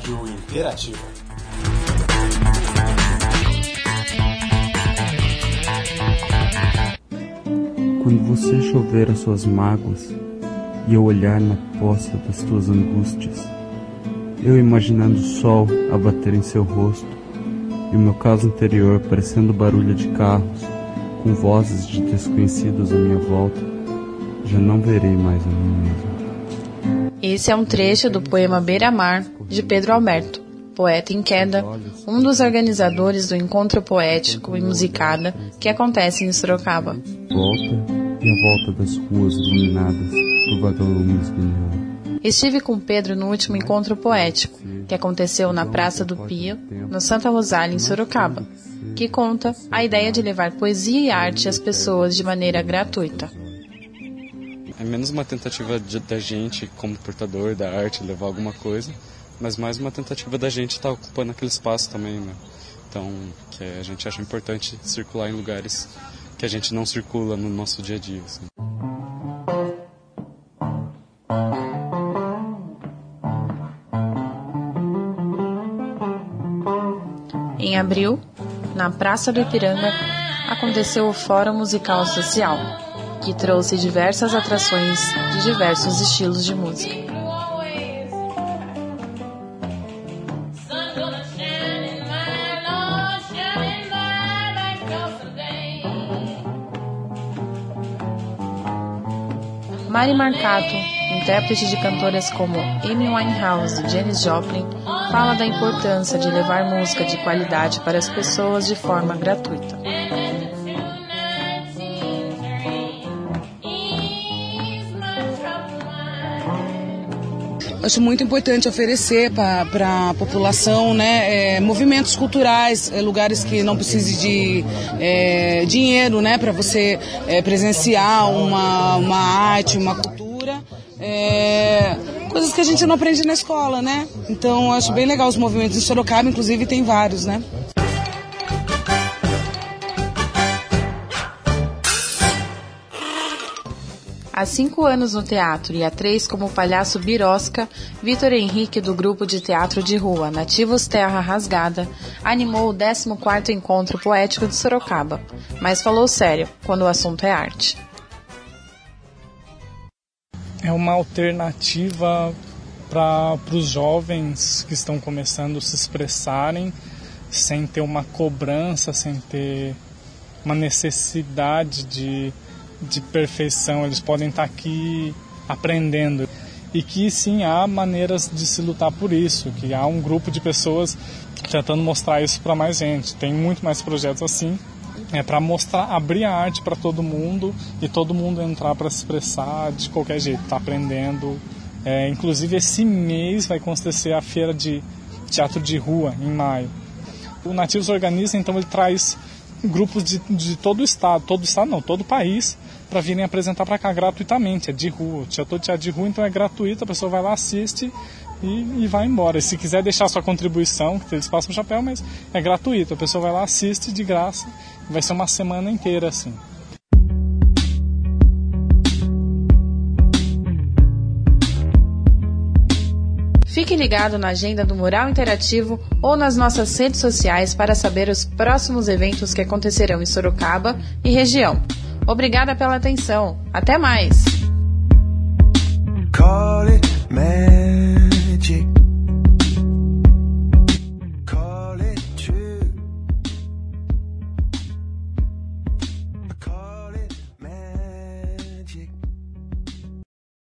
Rádio Interativa. Quando você chover as suas mágoas e eu olhar na poça das tuas angústias, eu imaginando o sol a bater em seu rosto e o meu caso interior parecendo barulho de carros, com vozes de desconhecidos à minha volta, já não verei mais a mim mesmo. Esse é um trecho do poema Beira-Mar, de Pedro Alberto, poeta em queda, um dos organizadores do encontro poético e musicada que acontece em Sorocaba. Volta e a volta das ruas iluminadas por vagalumes guinhando. Estive com Pedro no último encontro poético, que aconteceu na Praça do Pio, no Santa Rosália, em Sorocaba, que conta a ideia de levar poesia e arte às pessoas de maneira gratuita. É menos uma tentativa de, da gente, como portador da arte, levar alguma coisa, mas mais uma tentativa da gente estar tá ocupando aquele espaço também, né? Então, que a gente acha importante circular em lugares que a gente não circula no nosso dia a dia. Assim. Em abril, na Praça do Ipiranga, aconteceu o Fórum Musical Social, que trouxe diversas atrações de diversos estilos de música. Mari Marcato, intérprete de cantoras como Amy Winehouse e Janis Joplin, fala da importância de levar música de qualidade para as pessoas de forma gratuita. Acho muito importante oferecer para a população né, é, movimentos culturais, é, lugares que não precise de é, dinheiro né, para você é, presenciar uma, uma arte, uma cultura. É, coisas que a gente não aprende na escola, né? Então acho bem legal os movimentos em Sorocaba, inclusive tem vários, né? Há cinco anos no teatro e há três como palhaço birosca, Vitor Henrique, do grupo de teatro de rua Nativos Terra Rasgada, animou o 14º Encontro Poético de Sorocaba, mas falou sério quando o assunto é arte. É uma alternativa para os jovens que estão começando a se expressarem sem ter uma cobrança, sem ter uma necessidade de de perfeição, eles podem estar aqui aprendendo. E que sim, há maneiras de se lutar por isso, que há um grupo de pessoas tentando mostrar isso para mais gente. Tem muito mais projetos assim, é para mostrar, abrir a arte para todo mundo e todo mundo entrar para se expressar de qualquer jeito, tá aprendendo. É, inclusive esse mês vai acontecer a feira de teatro de rua em maio. O Nativos organiza, então ele traz grupos de, de todo o estado, todo o estado não, todo o país, para virem apresentar para cá gratuitamente, é de rua. Teatro, teatro de rua então é gratuito, a pessoa vai lá, assiste e, e vai embora. E se quiser deixar sua contribuição, que eles passam o chapéu, mas é gratuito, a pessoa vai lá, assiste de graça, vai ser uma semana inteira assim. Fique ligado na agenda do Mural Interativo ou nas nossas redes sociais para saber os próximos eventos que acontecerão em Sorocaba e região. Obrigada pela atenção. Até mais!